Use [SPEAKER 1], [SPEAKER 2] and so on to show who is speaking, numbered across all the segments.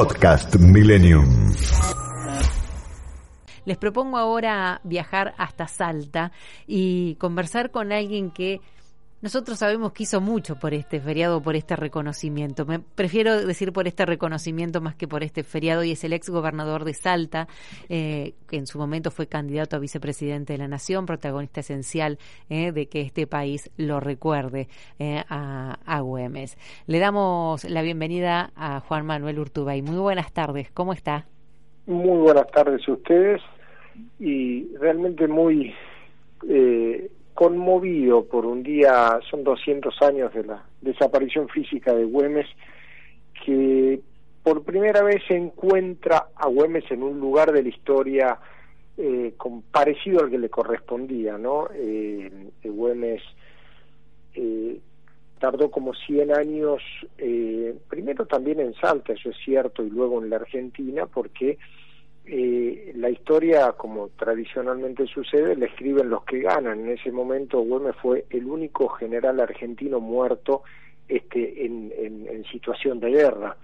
[SPEAKER 1] Podcast Millennium.
[SPEAKER 2] Les propongo ahora viajar hasta Salta y conversar con alguien que nosotros sabemos que hizo mucho por este feriado, por este reconocimiento. Me prefiero decir por este reconocimiento más que por este feriado y es el ex gobernador de Salta, eh, que en su momento fue candidato a vicepresidente de la Nación, protagonista esencial eh, de que este país lo recuerde eh, a, a, Güemes. Le damos la bienvenida a Juan Manuel Urtubey. Muy buenas tardes, ¿cómo está?
[SPEAKER 3] Muy buenas tardes a ustedes y realmente muy eh, conmovido por un día, son 200 años de la desaparición física de Güemes, que por primera vez se encuentra a Güemes en un lugar de la historia eh, parecido al que le correspondía, ¿no? Eh, Güemes eh, tardó como 100 años, eh, primero también en Salta, eso es cierto, y luego en la Argentina, porque eh, la historia, como tradicionalmente sucede, la escriben los que ganan. En ese momento Güemes fue el único general argentino muerto este, en, en, en situación de guerra.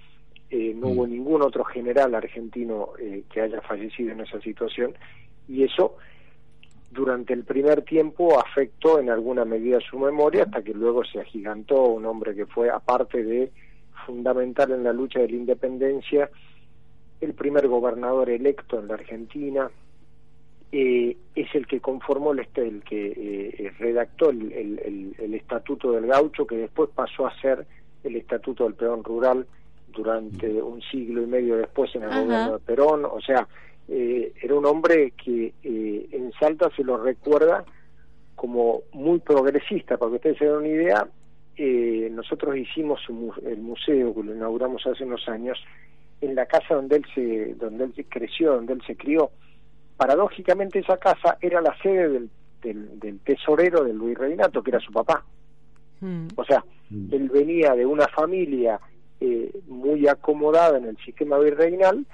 [SPEAKER 3] Eh, no hubo ningún otro general argentino eh, que haya fallecido en esa situación y eso durante el primer tiempo afectó en alguna medida su memoria hasta que luego se agigantó un hombre que fue aparte de fundamental en la lucha de la independencia el primer gobernador electo en la Argentina, eh, es el que conformó el, el que eh, redactó el, el, el, estatuto del gaucho, que después pasó a ser el estatuto del peón rural durante un siglo y medio después en el Ajá. gobierno de Perón. O sea, eh, era un hombre que eh, en Salta se lo recuerda como muy progresista, para que ustedes se den una idea, eh, nosotros hicimos un, el museo que lo inauguramos hace unos años en la casa donde él se donde él creció donde él se crió paradójicamente esa casa era la sede del, del, del tesorero de Luis Reinato que era su papá mm. o sea mm. él venía de una familia eh, muy acomodada en el sistema virreinal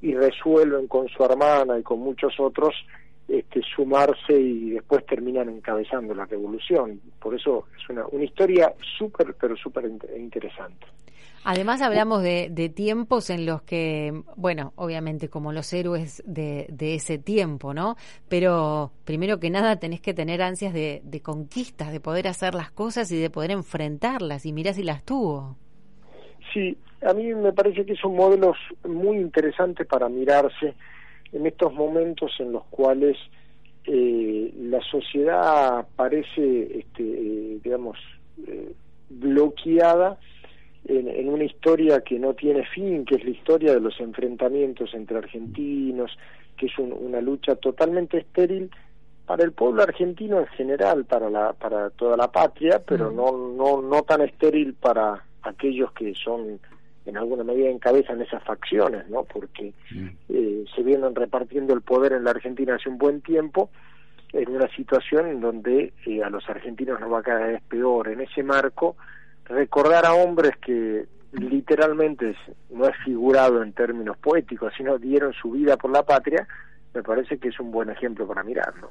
[SPEAKER 3] y resuelven con su hermana y con muchos otros este, sumarse y después terminan encabezando la revolución. Por eso es una, una historia súper, pero súper interesante.
[SPEAKER 2] Además hablamos de, de, tiempos en los que, bueno, obviamente como los héroes de, de, ese tiempo, ¿no? Pero primero que nada tenés que tener ansias de, de, conquistas, de poder hacer las cosas y de poder enfrentarlas, y mirá si las tuvo.
[SPEAKER 3] Sí, a mí me parece que son modelos muy interesantes para mirarse en estos momentos en los cuales eh, la sociedad parece, este, eh, digamos, eh, bloqueada en, en, una historia que no tiene fin, que es la historia de los enfrentamientos entre argentinos, que es un, una lucha totalmente estéril para el pueblo argentino en general, para la, para toda la patria, pero no, no, no tan estéril para aquellos que son en alguna medida encabezan esas facciones, ¿no? Porque mm. eh, se vienen repartiendo el poder en la Argentina hace un buen tiempo, en una situación en donde eh, a los argentinos nos va cada vez peor. En ese marco, recordar a hombres que literalmente no es figurado en términos poéticos, sino dieron su vida por la patria, me parece que es un buen ejemplo para mirarlo.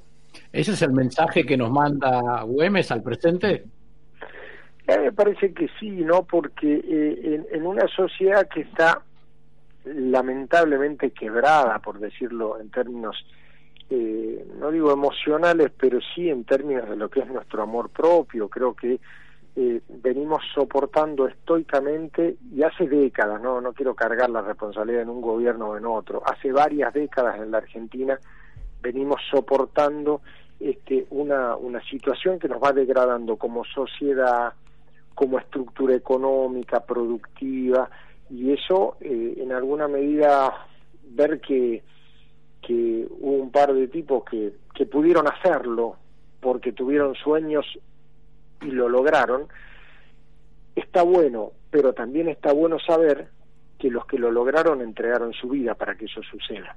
[SPEAKER 4] ¿Ese es el mensaje que nos manda Güemes al presente?
[SPEAKER 3] Eh, me parece que sí, ¿no? Porque eh, en, en, una sociedad que está lamentablemente quebrada, por decirlo en términos, eh, no digo emocionales, pero sí en términos de lo que es nuestro amor propio, creo que eh, venimos soportando estoicamente y hace décadas, no no quiero cargar la responsabilidad en un gobierno o en otro, hace varias décadas en la Argentina venimos soportando este una una situación que nos va degradando como sociedad, como estructura económica, productiva, y eso eh, en alguna medida ver que, que hubo un par de tipos que, que pudieron hacerlo porque tuvieron sueños y lo lograron, está bueno, pero también está bueno saber que los que lo lograron entregaron su vida para que eso suceda.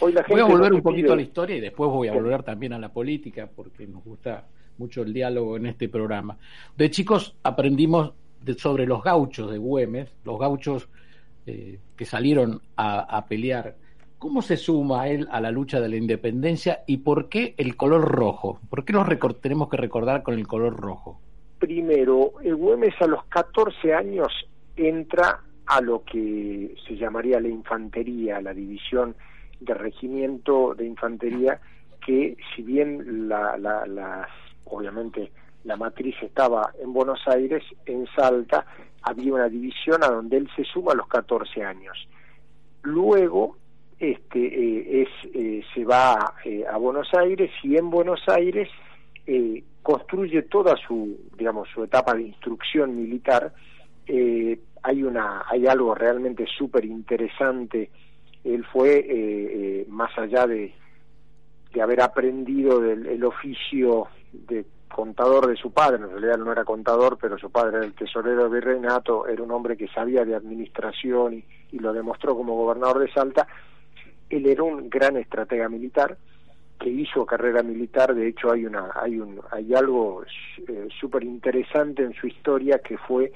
[SPEAKER 4] Hoy la gente voy a volver un poquito pide... a la historia y después voy a volver también a la política porque nos gusta mucho el diálogo en este programa. De chicos aprendimos de, sobre los gauchos de Güemes, los gauchos eh, que salieron a, pelear. ¿Cómo se suma él a la lucha de la independencia y por qué el color rojo? ¿Por qué nos tenemos que recordar con el color rojo?
[SPEAKER 3] Primero, el Güemes a los 14 años entra a lo que se llamaría la infantería, la división de regimiento de infantería, que si bien la, la, obviamente la matriz estaba en Buenos Aires, en Salta había una división a donde él se suma a los 14 años. Luego este, eh, es, eh, se va eh, a Buenos Aires y en Buenos Aires construye toda su, digamos, su etapa de instrucción militar. hay, una, hay algo realmente súper interesante. Él fue, más allá de, de haber aprendido del el oficio de contador de su padre, en realidad no era contador, pero su padre era el tesorero virreinato, era un hombre que sabía de administración y, y lo demostró como gobernador de Salta, él era un gran estratega militar que hizo carrera militar, de hecho hay una hay un hay algo eh, súper interesante en su historia que fue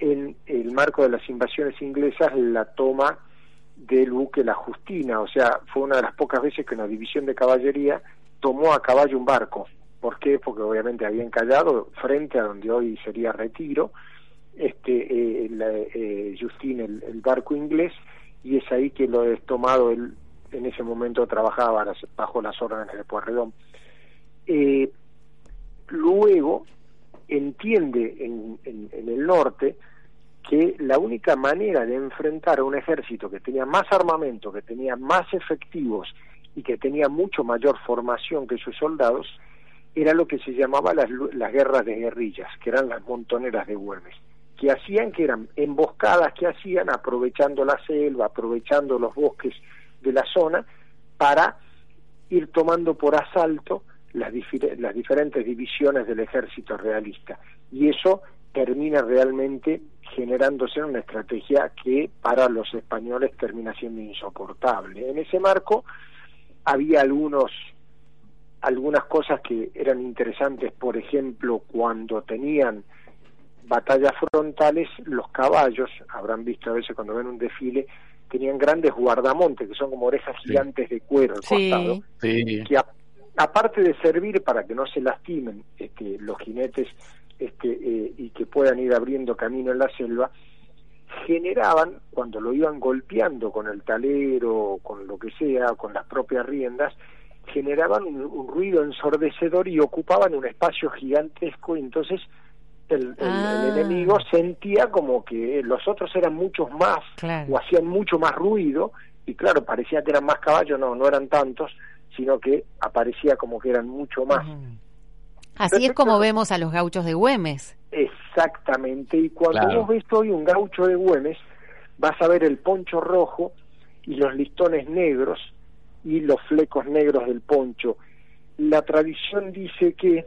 [SPEAKER 3] en el marco de las invasiones inglesas la toma del buque La Justina, o sea, fue una de las pocas veces que una división de caballería tomó a caballo un barco. ¿Por qué? Porque obviamente había encallado frente a donde hoy sería Retiro, este eh, eh el barco inglés, y es ahí que lo he tomado, él en ese momento trabajaba bajo las órdenes de Pueyrredón. Eh, luego entiende en, el norte que la única manera de enfrentar a un ejército que tenía más armamento, que tenía más efectivos y que tenía mucho mayor formación que sus soldados, era lo que se llamaba las, las guerras de guerrillas, que eran las montoneras de Güemes que hacían, que eran emboscadas que hacían aprovechando la selva, aprovechando los bosques de la zona, para ir tomando por asalto las, las diferentes divisiones del ejército realista. Y eso termina realmente generándose en una estrategia que para los españoles termina siendo insoportable. En ese marco había algunos algunas cosas que eran interesantes, por ejemplo, cuando tenían batallas frontales, los caballos, habrán visto a veces cuando ven un desfile, tenían grandes guardamontes, que son como orejas gigantes de cuero al costado, que aparte de servir para que no se lastimen este, los jinetes este, eh, y que puedan ir abriendo camino en la selva, generaban, cuando lo iban golpeando con el talero, con lo que sea, con las propias riendas, generaban un ruido ensordecedor y ocupaban un espacio gigantesco, y entonces el, ah. enemigo sentía como que los otros eran muchos más o hacían mucho más ruido y claro, parecía que eran más caballos, no, no eran tantos, sino que aparecía como que eran mucho más.
[SPEAKER 2] Así es como vemos a los gauchos de Güemes.
[SPEAKER 3] Exactamente, y cuando vos ves hoy un gaucho de Güemes, vas a ver el poncho rojo y los listones negros y los flecos negros del poncho. La tradición dice que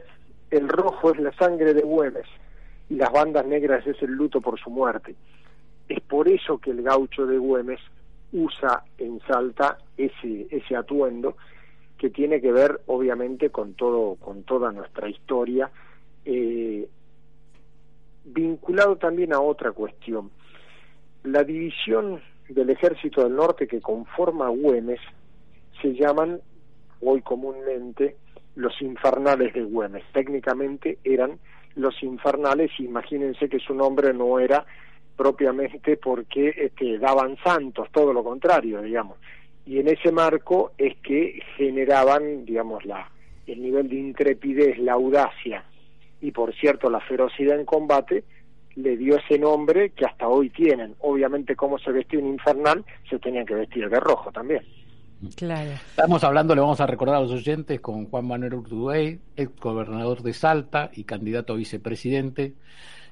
[SPEAKER 3] el rojo es la sangre de Güemes, y las bandas negras es el luto por su muerte. Es por eso que el gaucho de Güemes usa en Salta ese, ese atuendo que tiene que ver obviamente con todo con toda nuestra historia eh, vinculado también a otra cuestión la división del ejército del norte que conforma Güemes se llaman hoy comúnmente los infernales de Güemes técnicamente eran los infernales, imagínense que su nombre no era propiamente porque este, daban santos, todo lo contrario, digamos. Y en ese marco es que generaban, digamos, la, el nivel de intrepidez, la audacia y, por cierto, la ferocidad en combate, le dio ese nombre que hasta hoy tienen. Obviamente, como se vestía un infernal, se tenían que vestir de rojo también.
[SPEAKER 4] Claro. Estamos hablando, le vamos a recordar a los oyentes, con Juan Manuel Urtubey, ex gobernador de Salta y candidato a vicepresidente,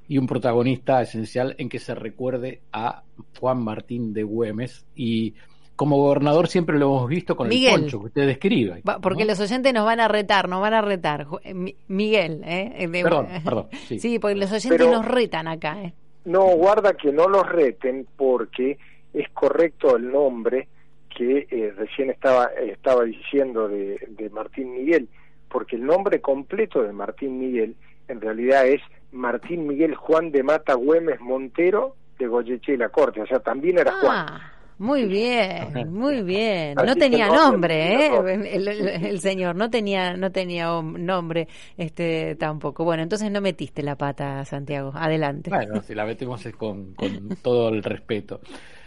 [SPEAKER 4] y un protagonista esencial en que se recuerde a Juan Martín de Güemes. Y como gobernador siempre lo hemos visto con el poncho que usted describe.
[SPEAKER 2] Porque los oyentes nos van a retar, nos van a retar. Eh, Miguel, ¿eh?
[SPEAKER 4] perdón, perdón.
[SPEAKER 2] Sí, porque los oyentes nos retan acá. ¿eh?
[SPEAKER 3] No, guarda que no los reten porque es correcto el nombre que eh, recién estaba, estaba diciendo de, de Martín Miguel, porque el nombre completo de Martín Miguel en realidad es Martín Miguel Juan de Mata Güemes Montero de Goyeche y la Corte, o sea, también era Juan.
[SPEAKER 2] Ah, Muy bien, muy bien. No tenía nombre, ¿eh? El, señor no tenía no tenía nombre este tampoco. Bueno, entonces no metiste la pata, Santiago. Adelante.
[SPEAKER 4] Bueno, si la metemos es con, con todo el respeto.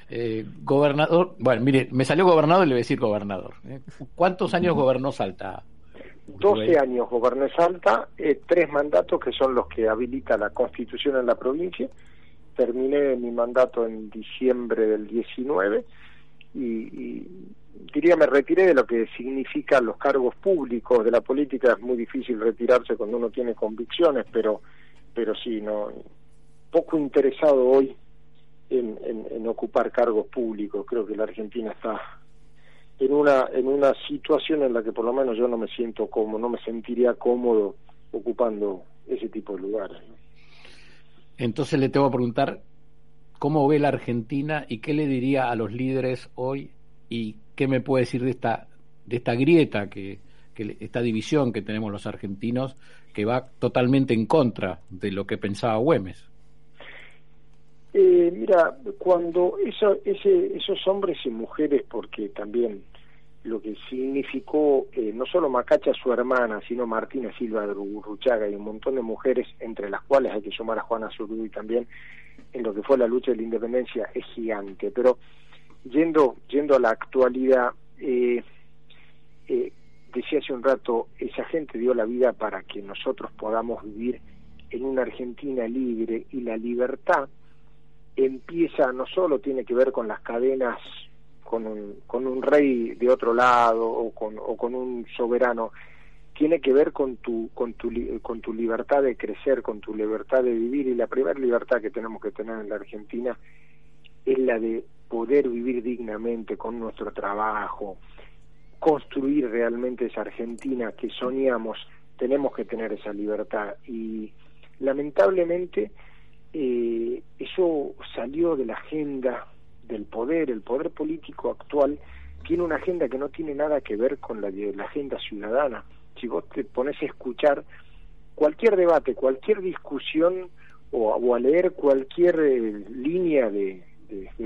[SPEAKER 4] Eh, gobernador, bueno, mire, me salió gobernador y le voy a decir gobernador. ¿eh? ¿Cuántos años gobernó Salta?
[SPEAKER 3] 12 años goberné Salta, eh, tres mandatos que son los que habilita la constitución en la provincia. Terminé mi mandato en diciembre del 19 y, y diría me retiré de lo que significan los cargos públicos de la política. Es muy difícil retirarse cuando uno tiene convicciones, pero, pero sí, no poco interesado hoy en, ocupar cargos públicos. Creo que la Argentina está en una en una situación en la que por lo menos yo no me siento cómodo, no me sentiría cómodo ocupando ese tipo de lugares.
[SPEAKER 4] Entonces le tengo que preguntar cómo ve la Argentina y qué le diría a los líderes hoy y qué me puede decir de esta de esta grieta que, que esta división que tenemos los argentinos que va totalmente en contra de lo que pensaba Güemes.
[SPEAKER 3] Eh, mira, cuando eso, ese, esos hombres y mujeres, porque también lo que significó eh, no solo Macacha, su hermana, sino Martina Silva de Urruchaga y un montón de mujeres, entre las cuales hay que sumar a Juana Zurduy también, en lo que fue la lucha de la independencia, es gigante. Pero yendo, yendo a la actualidad, eh, eh, decía hace un rato, esa gente dio la vida para que nosotros podamos vivir en una Argentina libre y la libertad empieza no solo tiene que ver con las cadenas con un, con un rey de otro lado o con, o con un soberano tiene que ver con tu con tu con tu libertad de crecer con tu libertad de vivir. Y la primera libertad que tenemos que tener en la Argentina es la de poder vivir dignamente con nuestro trabajo construir realmente esa Argentina que soñamos. Tenemos que tener esa libertad. Y lamentablemente eh, eso salió de la agenda del poder, el poder político actual tiene una agenda que no tiene nada que ver con la, la agenda ciudadana. Si vos te pones a escuchar cualquier debate, cualquier discusión o, a leer cualquier eh, línea de,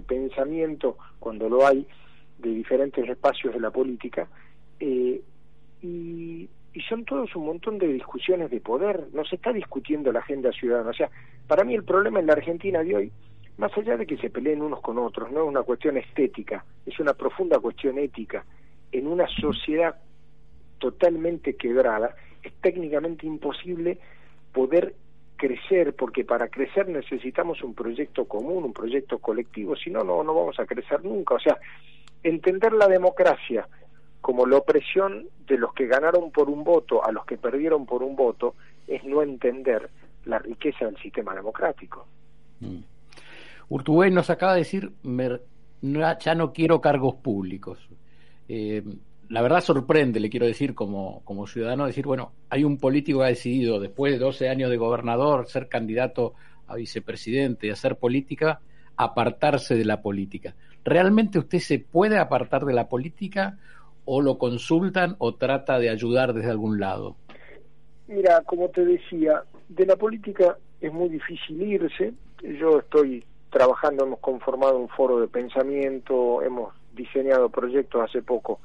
[SPEAKER 3] pensamiento, cuando lo hay, de diferentes espacios de la política, eh, y y son todos un montón de discusiones de poder, no se está discutiendo la agenda ciudadana. O sea, para mí el problema en la Argentina de hoy, más allá de que se peleen unos con otros, no es una cuestión estética, es una profunda cuestión ética. En una sociedad totalmente quebrada, es técnicamente imposible poder crecer, porque para crecer necesitamos un proyecto común, un proyecto colectivo, si no, no, no vamos a crecer nunca. O sea, entender la democracia como la opresión de los que ganaron por un voto a los que perdieron por un voto es no entender la riqueza del sistema democrático.
[SPEAKER 4] Mm. Nos acaba de decir, ya no quiero cargos públicos. Eh, la verdad sorprende, le quiero decir, como, como ciudadano, decir, bueno, hay un político que ha decidido, después de 12 años de gobernador, ser candidato a vicepresidente y hacer política, apartarse de la política. ¿Realmente usted se puede apartar de la política o lo consultan o trata de ayudar desde algún lado?
[SPEAKER 3] Mira, como te decía, de la política es muy difícil irse. Yo estoy trabajando, hemos conformado un foro de pensamiento, hemos diseñado proyectos hace poco,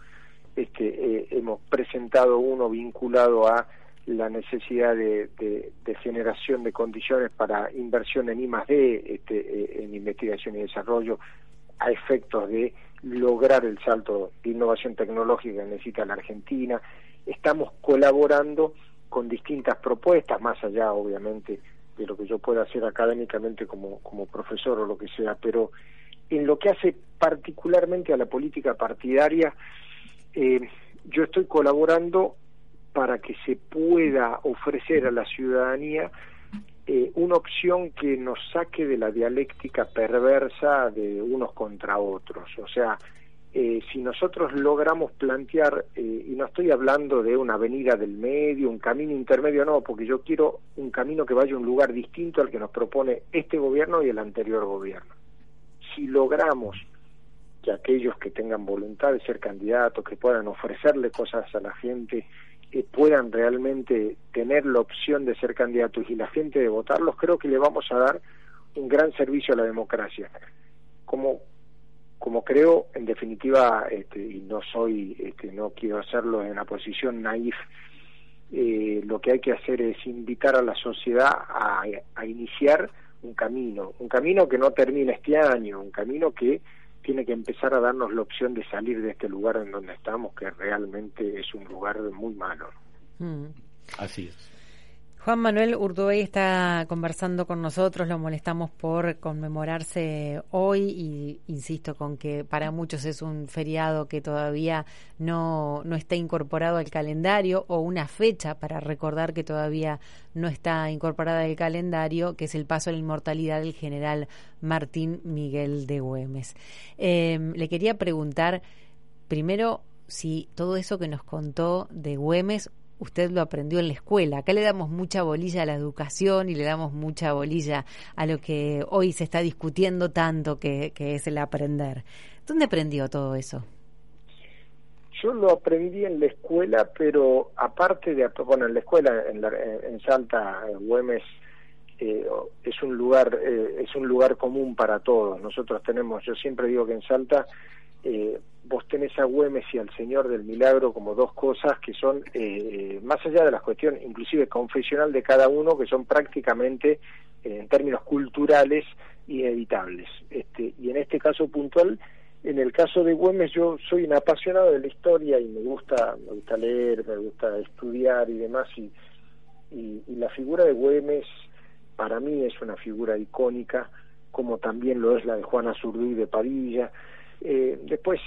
[SPEAKER 3] este, eh, hemos presentado uno vinculado a la necesidad de, generación de condiciones para inversión en I D, este, eh, en investigación y desarrollo, a efectos de lograr el salto de innovación tecnológica que necesita la Argentina. Estamos colaborando con distintas propuestas, más allá obviamente de lo que yo pueda hacer académicamente como, como profesor o lo que sea, pero en lo que hace particularmente a la política partidaria, eh, yo estoy colaborando para que se pueda ofrecer a la ciudadanía eh, una opción que nos saque de la dialéctica perversa de unos contra otros. O sea, eh, si nosotros logramos plantear, eh, y no estoy hablando de una avenida del medio, un camino intermedio, no, porque yo quiero un camino que vaya a un lugar distinto al que nos propone este gobierno y el anterior gobierno. Si logramos que aquellos que tengan voluntad de ser candidatos, que puedan ofrecerle cosas a la gente, que puedan realmente tener la opción de ser candidatos y la gente de votarlos, creo que le vamos a dar un gran servicio a la democracia. Como como creo, en definitiva, este, y no soy, este, no quiero hacerlo en una posición naif, eh, lo que hay que hacer es invitar a la sociedad a, a iniciar un camino, un camino que no termina este año, un camino que tiene que empezar a darnos la opción de salir de este lugar en donde estamos, que realmente es un lugar muy malo.
[SPEAKER 4] Mm. Así es.
[SPEAKER 2] Juan Manuel Urduey está conversando con nosotros, lo molestamos por conmemorarse hoy y insisto con que para muchos es un feriado que todavía no, no está incorporado al calendario o una fecha para recordar que todavía no está incorporada al calendario, que es el paso a la inmortalidad del general Martín Miguel de Güemes. Em, le quería preguntar primero si todo eso que nos contó de Güemes usted lo aprendió en la escuela. Acá le damos mucha bolilla a la educación y le damos mucha bolilla a lo que hoy se está discutiendo tanto, que, es el aprender. ¿Dónde aprendió todo eso?
[SPEAKER 3] Yo lo aprendí en la escuela, pero aparte de, bueno, en la escuela, en, en Salta, Güemes, eh, es un lugar eh, es un lugar común para todos. Nosotros tenemos, yo siempre digo que en Salta eh, vos tenés a Güemes y al Señor del Milagro como dos cosas que son, eh, más allá de las cuestiones, inclusive confesional de cada uno, que son prácticamente, eh, en términos culturales, inevitables. Este, y en este caso puntual, en el caso de Güemes, yo soy un apasionado de la historia y me gusta, me gusta leer, me gusta estudiar y demás, y, y, y la figura de Güemes para mí es una figura icónica, como también lo es la de Juana Zurduy de Padilla, eh, después,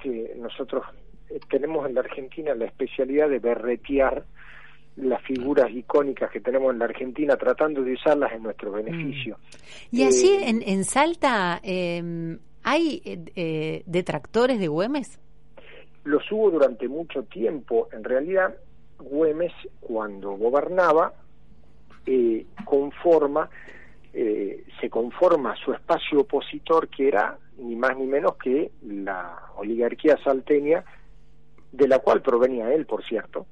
[SPEAKER 3] que nosotros eh, tenemos en la Argentina la especialidad de berretear las figuras icónicas que tenemos en la Argentina, tratando de usarlas en nuestro mm. beneficio.
[SPEAKER 2] Y así eh, en, en Salta, eh, ¿hay eh, detractores de Güemes?
[SPEAKER 3] Los hubo durante mucho tiempo. En realidad, Güemes, cuando gobernaba, conforma eh, se conforma su espacio opositor que era ni más ni menos que la oligarquía salteña de la cual provenía él por cierto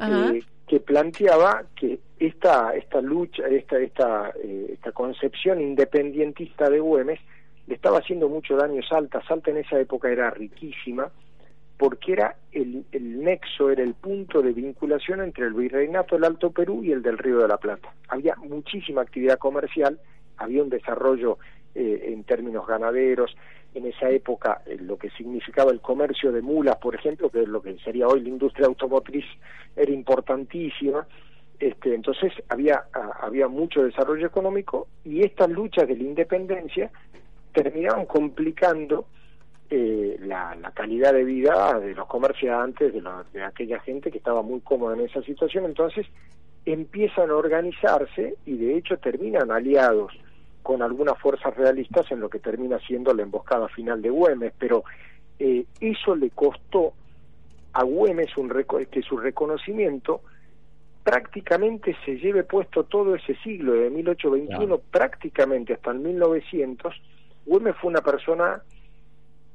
[SPEAKER 3] eh, que planteaba que esta esta lucha esta esta eh, esta concepción independientista de Güemes le estaba haciendo mucho daño a Salta Salta en esa época era riquísima porque era el, el nexo, era el punto de vinculación entre el virreinato del Alto Perú y el del Río de la Plata. Había muchísima actividad comercial, había un desarrollo eh, en términos ganaderos, en esa época eh, lo que significaba el comercio de mulas, por ejemplo, que es lo que sería hoy la industria automotriz, era importantísima. Este, entonces había, había mucho desarrollo económico y estas luchas de la independencia terminaban complicando eh, la, calidad de vida de los comerciantes, de, de aquella gente que estaba muy cómoda en esa situación, entonces empiezan a organizarse y de hecho terminan aliados con algunas fuerzas realistas en lo que termina siendo la emboscada final de Güemes, pero eh, eso le costó a Güemes un que su reconocimiento prácticamente se lleve puesto todo ese siglo, de 1821 prácticamente hasta el 1900, Güemes fue una persona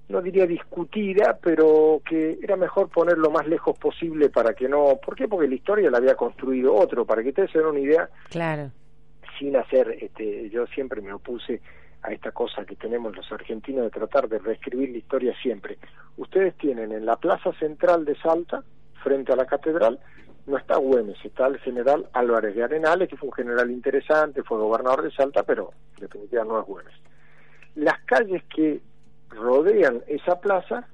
[SPEAKER 3] no diría discutida, pero que era mejor poner lo más lejos posible para que no... ¿Por qué? Porque la historia la había construido otro, para que ustedes se den una idea.
[SPEAKER 2] Claro.
[SPEAKER 3] Sin hacer, este, yo siempre me opuse a esta cosa que tenemos los argentinos de tratar de reescribir la historia siempre. Ustedes tienen en la plaza central de Salta, frente a la catedral, no está Güemes, está el general Álvarez de Arenales, que fue un general interesante, fue gobernador de Salta, pero en definitiva no es Güemes. Las calles que rodean esa plaza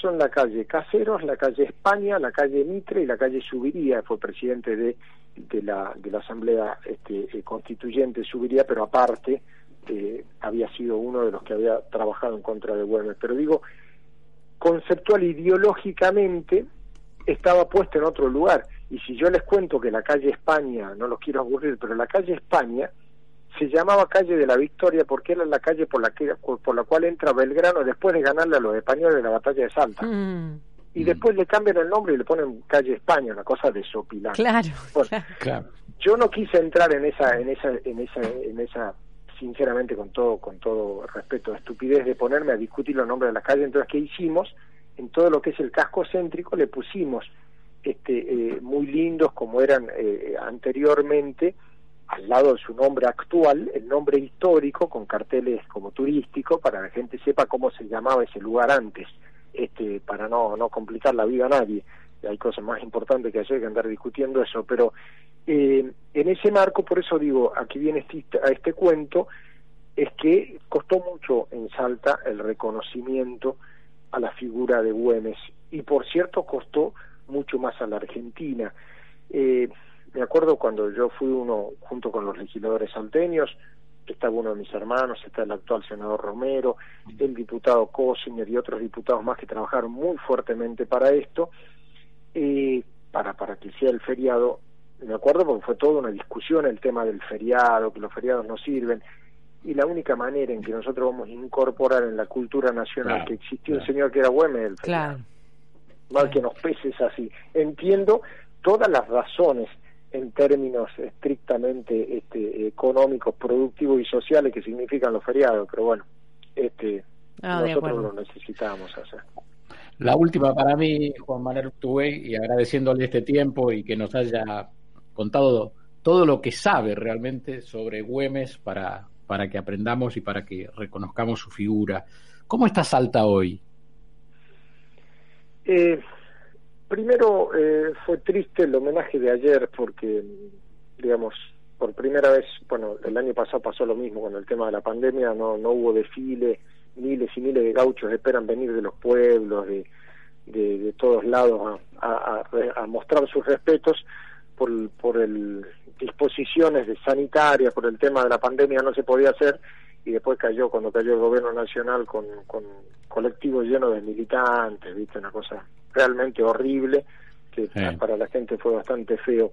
[SPEAKER 3] son la calle Caseros, la calle España, la calle Mitre y la calle Subiría, fue presidente de, de, la, de la Asamblea este, eh, Constituyente Subiría, pero aparte eh, había sido uno de los que había trabajado en contra de Güemes. Pero digo, conceptual ideológicamente estaba puesto en otro lugar. Y si yo les cuento que la calle España, no los quiero aburrir, pero la calle España se llamaba calle de la Victoria porque era la calle por la que por la cual entra Belgrano después de ganarle a los españoles en la batalla de Salta. Mm. Y después le cambian el nombre y le ponen calle España, una cosa de sopilán.
[SPEAKER 2] Claro,
[SPEAKER 3] claro. Yo no quise entrar en esa en esa en esa en esa sinceramente con todo con todo respeto estupidez de ponerme a discutir los nombres de las calles, entonces qué hicimos en todo lo que es el casco céntrico le pusimos este eh, muy lindos como eran eh, anteriormente al lado de su nombre actual, el nombre histórico con carteles como turístico para que la gente sepa cómo se llamaba ese lugar antes, este, para no, no complicar la vida a nadie. Hay cosas más importantes que hacer que andar discutiendo eso, pero eh, en ese marco, por eso digo, aquí viene este, a este cuento, es que costó mucho en Salta el reconocimiento a la figura de Güemes y por cierto costó mucho más a la Argentina. Eh, me acuerdo cuando yo fui uno junto con los legisladores salteños, estaba uno de mis hermanos, está el actual senador Romero, el diputado Cosiner y otros diputados más que trabajaron muy fuertemente para esto, eh, para, para que sea el feriado. Me acuerdo porque fue toda una discusión el tema del feriado, que los feriados no sirven, y la única manera en que nosotros vamos a incorporar en la cultura nacional que existió un señor que era Güemes el feriado. Mal que nos peses así. Entiendo todas las razones en términos estrictamente este, económicos, productivos y sociales que significan los feriados, pero bueno, este, ah, nosotros lo necesitamos hacer.
[SPEAKER 4] La última para mí, Juan Manuel Tubey, y agradeciéndole este tiempo y que nos haya contado todo lo que sabe realmente sobre Güemes para, para que aprendamos y para que reconozcamos su figura. ¿Cómo está Salta hoy?
[SPEAKER 3] Eh, Primero eh, fue triste el homenaje de ayer porque, digamos, por primera vez, bueno, el año pasado pasó lo mismo con el tema de la pandemia, no, no hubo desfile, miles y miles de gauchos esperan venir de los pueblos, de, de, todos lados a, a, mostrar sus respetos por, por el disposiciones de sanitarias, por el tema de la pandemia no se podía hacer y después cayó cuando cayó el gobierno nacional con, con colectivos llenos de militantes, viste, una cosa realmente horrible, que para la gente fue bastante feo.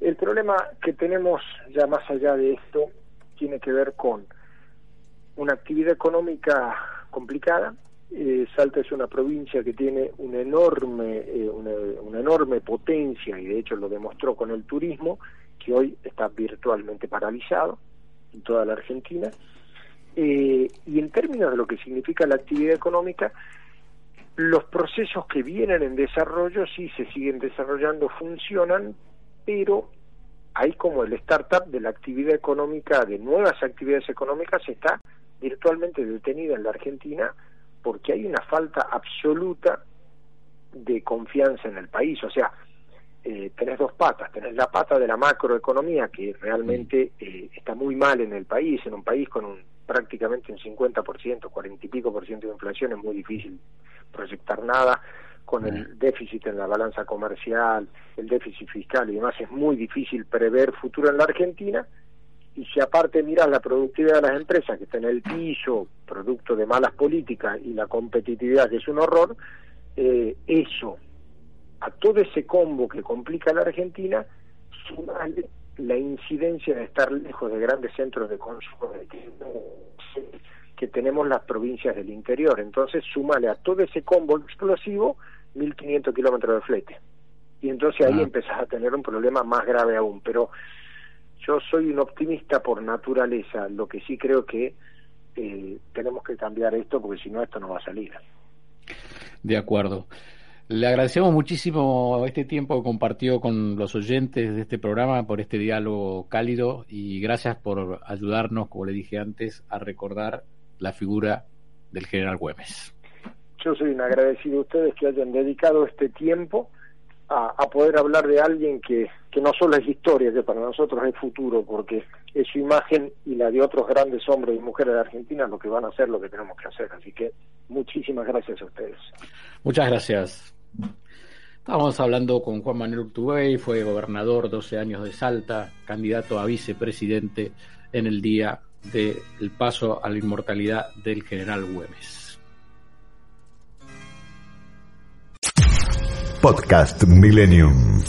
[SPEAKER 3] El problema que tenemos ya más allá de esto tiene que ver con una actividad económica complicada. Eh, Salta es una provincia que tiene una enorme, eh, una, enorme potencia y de hecho lo demostró con el turismo, que hoy está virtualmente paralizado en toda la Argentina. Eh, y en términos de lo que significa la actividad económica, los procesos que vienen en desarrollo sí se siguen desarrollando, funcionan, pero hay como el startup de la actividad económica, de nuevas actividades económicas, está virtualmente detenida en la Argentina porque hay una falta absoluta de confianza en el país. O sea, eh, tenés dos patas. Tenés la pata de la macroeconomía, que realmente eh, está muy mal en el país, en un país con un prácticamente un 50%, 40 y pico por ciento de inflación, es muy difícil proyectar nada con el déficit en la balanza comercial, el déficit fiscal y demás, es muy difícil prever futuro en la Argentina. Y si aparte miras la productividad de las empresas que está en el piso, producto de malas políticas y la competitividad que es un horror, eh, eso, a todo ese combo que complica a la Argentina, sumale la incidencia de estar lejos de grandes centros de consumo que tenemos las provincias del interior. Entonces, súmale a todo ese combo explosivo 1.500 kilómetros de flete. Y entonces ahí ah. empezás a tener un problema más grave aún. Pero yo soy un optimista por naturaleza, lo que sí creo que eh, tenemos que cambiar esto porque si no, esto no va a salir.
[SPEAKER 4] De acuerdo. Le agradecemos muchísimo este tiempo que compartió con los oyentes de este programa por este diálogo cálido y gracias por ayudarnos, como le dije antes, a recordar la figura del general Güemes.
[SPEAKER 3] Yo soy un agradecido a ustedes que hayan dedicado este tiempo a, poder hablar de alguien que, que no solo es historia, que para nosotros es futuro, porque es su imagen y la de otros grandes hombres y mujeres de Argentina lo que van a hacer lo que tenemos que hacer. Así que muchísimas gracias a ustedes.
[SPEAKER 4] Muchas gracias. Estábamos hablando con Juan Manuel Urtubey, fue gobernador 12 años de Salta, candidato a vicepresidente en el día del paso a la inmortalidad del general Güemes.
[SPEAKER 1] Podcast Millennium.